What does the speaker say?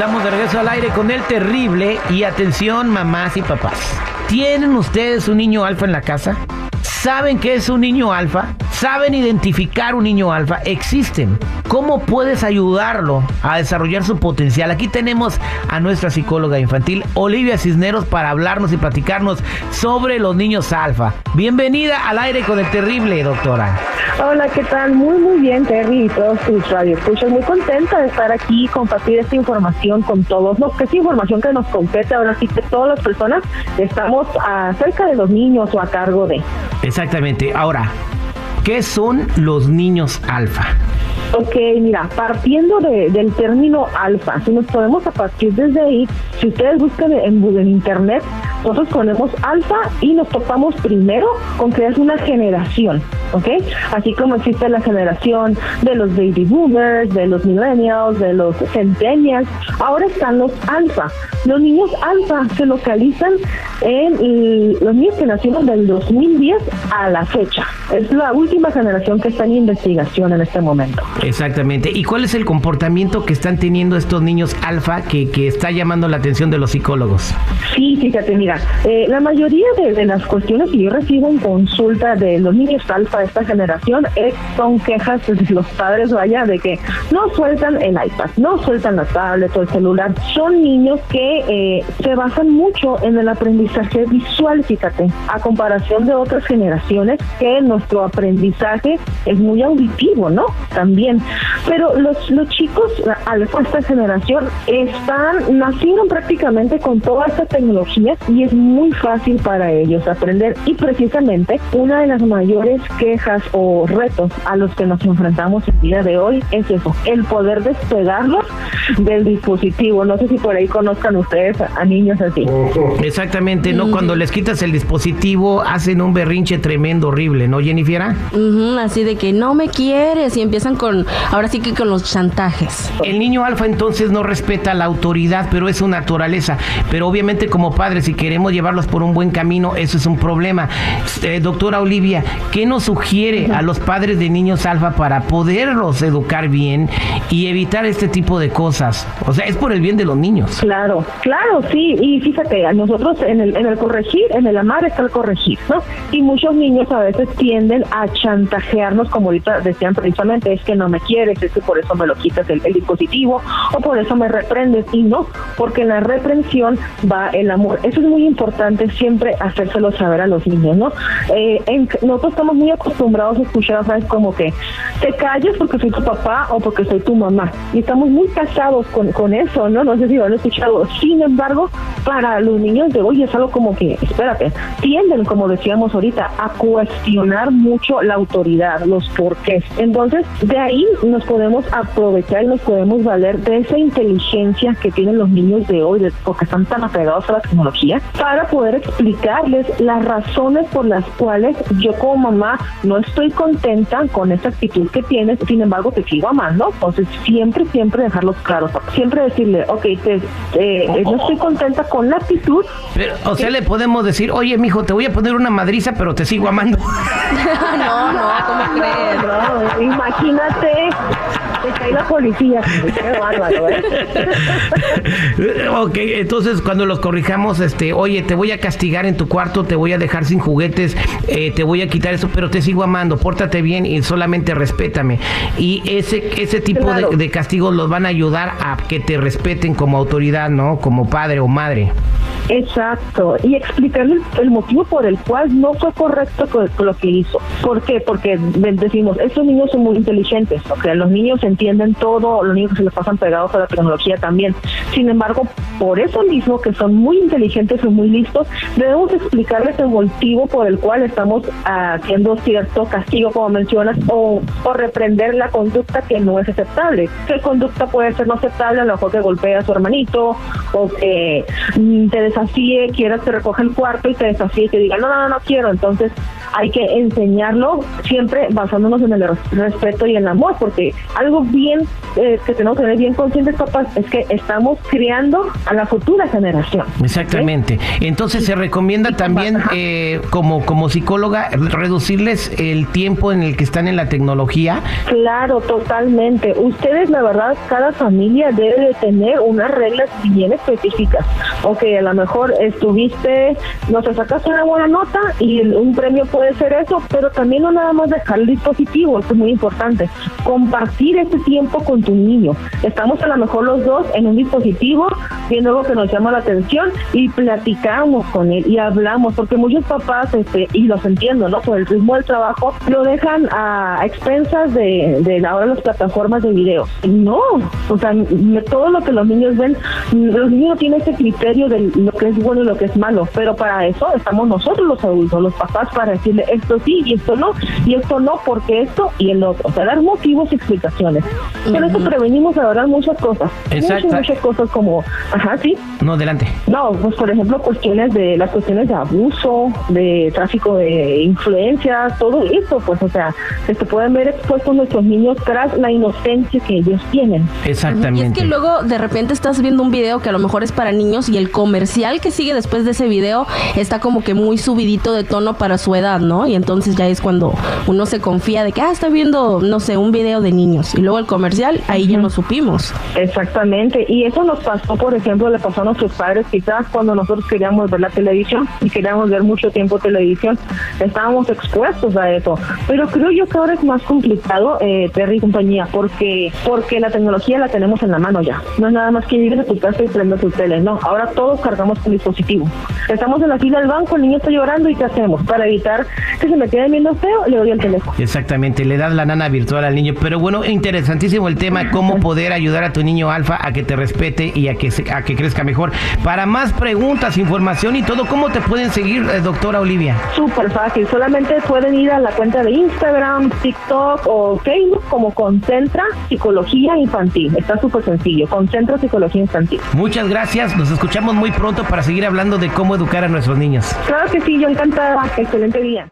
Estamos de regreso al aire con el terrible y atención mamás y papás. ¿Tienen ustedes un niño alfa en la casa? ¿Saben qué es un niño alfa? ¿Saben identificar un niño alfa? Existen. ¿Cómo puedes ayudarlo a desarrollar su potencial? Aquí tenemos a nuestra psicóloga infantil, Olivia Cisneros, para hablarnos y platicarnos sobre los niños alfa. Bienvenida al aire con el terrible, doctora. Hola, ¿qué tal? Muy, muy bien, Terry y todos tus radioescuchas. Muy contenta de estar aquí y compartir esta información con todos. No, que es información que nos compete ahora sí que todas las personas estamos acerca de los niños o a cargo de. Exactamente. Ahora, ¿qué son los niños alfa? Ok, mira, partiendo del término alfa, si nos podemos a partir desde ahí, si ustedes buscan en, en internet, nosotros ponemos alfa y nos topamos primero con que es una generación. ¿ok? Así como existe la generación de los baby boomers, de los millennials, de los centennials, ahora están los alfa. Los niños alfa se localizan en los niños que nacieron del 2010 a la fecha. Es la última generación que está en investigación en este momento. Exactamente. ¿Y cuál es el comportamiento que están teniendo estos niños alfa que, que está llamando la atención de los psicólogos? Sí, fíjate, mira, eh, la mayoría de, de las cuestiones que yo recibo en consulta de los niños alfa esta generación es, son quejas de los padres, vaya, de que no sueltan el iPad, no sueltan la tablet o el celular. Son niños que eh, se basan mucho en el aprendizaje visual, fíjate, a comparación de otras generaciones que nuestro aprendizaje es muy auditivo, ¿no? También. Pero los, los chicos, al esta generación, están, nacieron prácticamente con toda esta tecnología y es muy fácil para ellos aprender. Y precisamente una de las mayores que o retos a los que nos enfrentamos el día de hoy es eso, el poder despegarlos del dispositivo. No sé si por ahí conozcan ustedes a, niños así. Exactamente, ¿no? Cuando les quitas el dispositivo hacen un berrinche tremendo, horrible, ¿no, Jennifer? así de que no me quieres y empiezan con, ahora sí que con los chantajes. El niño alfa entonces no respeta la autoridad, pero es su naturaleza. Pero obviamente como padres, si queremos llevarlos por un buen camino, eso es un problema. Eh, doctora Olivia, ¿qué nos sugiere? a los padres de niños alfa para poderlos educar bien y evitar este tipo de cosas? O sea, es por el bien de los niños. Claro, claro, sí. Y fíjate, nosotros en el, en el corregir, en el amar está el corregir, ¿no? Y muchos niños a veces tienden a chantajearnos, como ahorita decían precisamente, es que no me quieres, es que por eso me lo quitas el, dispositivo o por eso me reprendes. Y no, porque en la reprensión va el amor. Eso es muy importante siempre hacérselo saber a los niños, ¿no? Eh, nosotros estamos muy acostumbrados acostumbrados a escuchar frases como que te calles porque soy tu papá o porque soy tu mamá. Y estamos muy casados con, con eso, ¿no? No sé si lo han escuchado. Sin embargo, para los niños de hoy es algo como que, espérate, tienden, como decíamos ahorita, a cuestionar mucho la autoridad, los porqués. Entonces, de ahí nos podemos aprovechar y nos podemos valer de esa inteligencia que tienen los niños de hoy, porque están tan apegados a la tecnología, para poder explicarles las razones por las cuales yo como mamá no estoy contenta con esa actitud que tienes, sin embargo te sigo amando, entonces siempre, siempre dejarlo claro, siempre decirle, ok, te, eh, no estoy contenta con la actitud. Pero, o sea, le podemos decir, oye, mijo, te voy a poner una madriza, pero te sigo amando. no, no, ¿cómo crees? No, imagínate te cae la policía. Qué bárbaro, ¿eh? ok, entonces cuando los corrijamos, este, oye, te voy a castigar en tu cuarto, te voy a dejar sin juguetes, eh, te voy a quitar eso, pero te sigo amando, pórtate bien y solamente respétame. Y ese, ese tipo de, de castigos los van a ayudar a que te respeten como autoridad, ¿no? Como padre o madre. Exacto, y explicarle el, motivo por el cual no fue correcto con, lo que hizo. ¿Por qué? Porque decimos, estos niños son muy inteligentes, sea, los niños entienden todo, los niños se les pasan pegados a la tecnología también. Sin embargo, por eso mismo que son muy inteligentes y muy listos, debemos explicarles el motivo por el cual estamos haciendo cierto castigo, como mencionas, o, o reprender la conducta que no es aceptable. ¿Qué conducta puede ser no aceptable? A lo mejor que golpea a su hermanito o que mm, te desafíe, quieras que recoja el cuarto y te desafíe y te diga, no, no, no quiero. Entonces hay que enseñarlo siempre basándonos en el respeto y el amor, porque algo algo bien eh, que tenemos que tener bien conscientes, papás, es que estamos criando a la futura generación. Exactamente. Entonces se recomienda también, eh, como, como psicóloga, reducirles el tiempo en el que están en la tecnología. Claro, totalmente. Ustedes, la verdad, cada familia debe de tener unas reglas bien específicas. Ok, a lo mejor estuviste, no sé, sacaste una buena nota y un premio puede ser eso, pero también no nada más dejar el dispositivo, esto es muy importante. Compartir ese tiempo con tu niño. Estamos a lo mejor los dos en un dispositivo viendo algo que nos llama la atención y platicamos con él y hablamos, porque muchos papás, este, y los entiendo, ¿no? Por el ritmo del trabajo, lo dejan a expensas de, de ahora las plataformas de video. No, o sea, todo lo que los niños ven, los niños no tienen ese criterio de lo que es bueno y lo que es malo, pero para eso estamos nosotros los adultos, los papás, para decirle esto sí y esto no, y esto no porque esto y el otro, o sea, dar motivos y explicaciones. Con eso prevenimos ahora muchas cosas. Exacto. Muchas, muchas cosas como, ajá, sí. No, adelante. No, pues por ejemplo, cuestiones de las cuestiones de abuso, de tráfico de influencias, todo eso, pues, o sea, se pueden ver expuestos nuestros niños tras la inocencia que ellos tienen. Exactamente. Y es que luego de repente estás viendo un video que a lo mejor es para niños y el comercial que sigue después de ese video está como que muy subidito de tono para su edad, ¿no? Y entonces ya es cuando uno se confía de que, ah, está viendo, no sé, un video de niños. Y luego el comercial, ahí ya lo supimos. Exactamente, y eso nos pasó, por ejemplo, le pasó a nuestros padres quizás cuando nosotros queríamos ver la televisión y queríamos ver mucho tiempo televisión, estábamos expuestos a eso. Pero creo yo que ahora es más complicado, eh, Terry y compañía, porque porque la tecnología la tenemos en la mano ya. No es nada más que llegues a tu casa y prendas tu tele, no. Ahora todos cargamos con dispositivo. Estamos en la fila del banco, el niño está llorando y ¿qué hacemos? Para evitar que se me quede viendo feo, le doy el teléfono. Exactamente, le das la nana virtual al niño. Pero bueno, interesantísimo el tema, cómo poder ayudar a tu niño alfa a que te respete y a que, se- a que crezca mejor. Para más preguntas, información y todo, ¿cómo te pueden seguir, eh, doctora Olivia? Súper fácil, solamente pueden ir a la cuenta de Instagram, TikTok o Facebook como Concentra Psicología Infantil. Está súper sencillo, Concentra Psicología Infantil. Muchas gracias, nos escuchamos muy pronto para seguir hablando de cómo educar a nuestros niños. Claro que sí, yo encantada. Excelente día.